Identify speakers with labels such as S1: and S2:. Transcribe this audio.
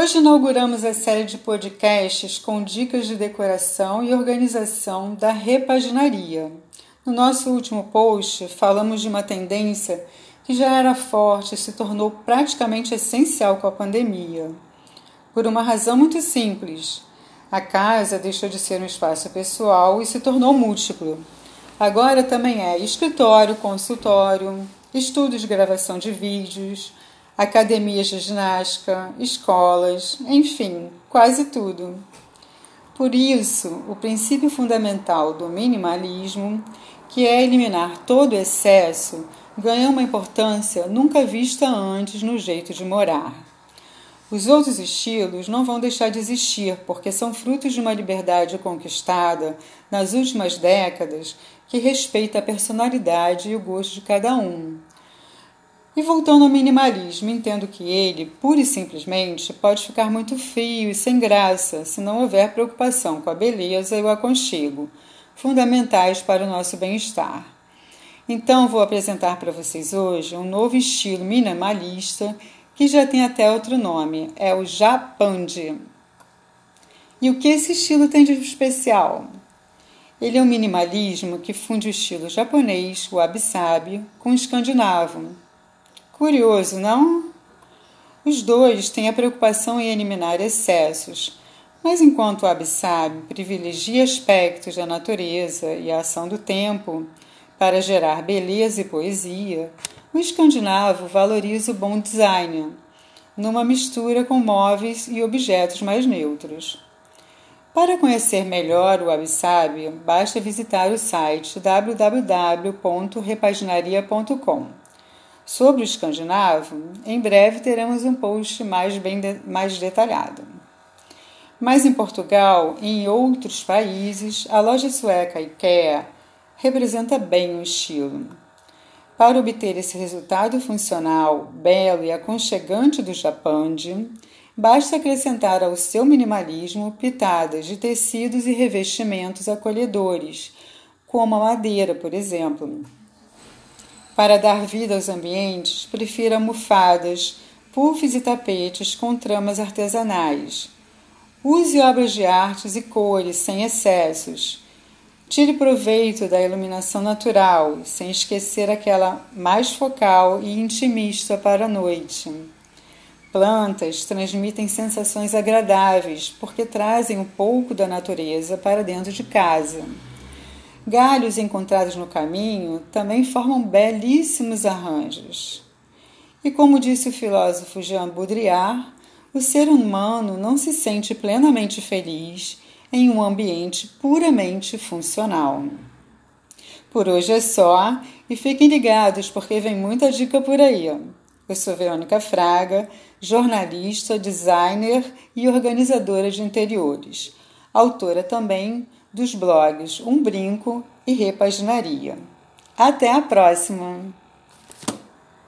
S1: Hoje inauguramos a série de podcasts com dicas de decoração e organização da repaginaria. No nosso último post, falamos de uma tendência que já era forte e se tornou praticamente essencial com a pandemia. Por uma razão muito simples: a casa deixou de ser um espaço pessoal e se tornou múltiplo. Agora também é escritório, consultório, estúdio de gravação de vídeos, academias de ginástica, escolas, enfim, quase tudo. Por isso, o princípio fundamental do minimalismo, que é eliminar todo excesso, ganha uma importância nunca vista antes no jeito de morar. Os outros estilos não vão deixar de existir, porque são frutos de uma liberdade conquistada nas últimas décadas que respeita a personalidade e o gosto de cada um. E voltando ao minimalismo, entendo que ele, pura e simplesmente, pode ficar muito frio e sem graça se não houver preocupação com a beleza e o aconchego, fundamentais para o nosso bem-estar. Então, vou apresentar para vocês hoje um novo estilo minimalista que já tem até outro nome, é o Japandi. E o que esse estilo tem de especial? Ele é um minimalismo que funde o estilo japonês, o wabi-sabi, com o escandinavo, Curioso, não? Os dois têm a preocupação em eliminar excessos, mas enquanto o Abissab privilegia aspectos da natureza e a ação do tempo para gerar beleza e poesia, o escandinavo valoriza o bom design, numa mistura com móveis e objetos mais neutros. Para conhecer melhor o Abissab, basta visitar o site www.repaginaria.com. Sobre o escandinavo, em breve teremos um post mais, bem de, mais detalhado. Mas em Portugal e em outros países, a loja sueca IKEA representa bem o estilo. Para obter esse resultado funcional, belo e aconchegante do Japandi, basta acrescentar ao seu minimalismo pitadas de tecidos e revestimentos acolhedores, como a madeira, por exemplo. Para dar vida aos ambientes, prefira almofadas, puffs e tapetes com tramas artesanais. Use obras de artes e cores sem excessos. Tire proveito da iluminação natural, sem esquecer aquela mais focal e intimista para a noite. Plantas transmitem sensações agradáveis porque trazem um pouco da natureza para dentro de casa. Galhos encontrados no caminho também formam belíssimos arranjos. E como disse o filósofo Jean Baudrillard, o ser humano não se sente plenamente feliz em um ambiente puramente funcional. Por hoje é só e fiquem ligados porque vem muita dica por aí. Eu sou Verônica Fraga, jornalista, designer e organizadora de interiores, autora também dos blogs Um Brinco e Repaginaria. Até a próxima!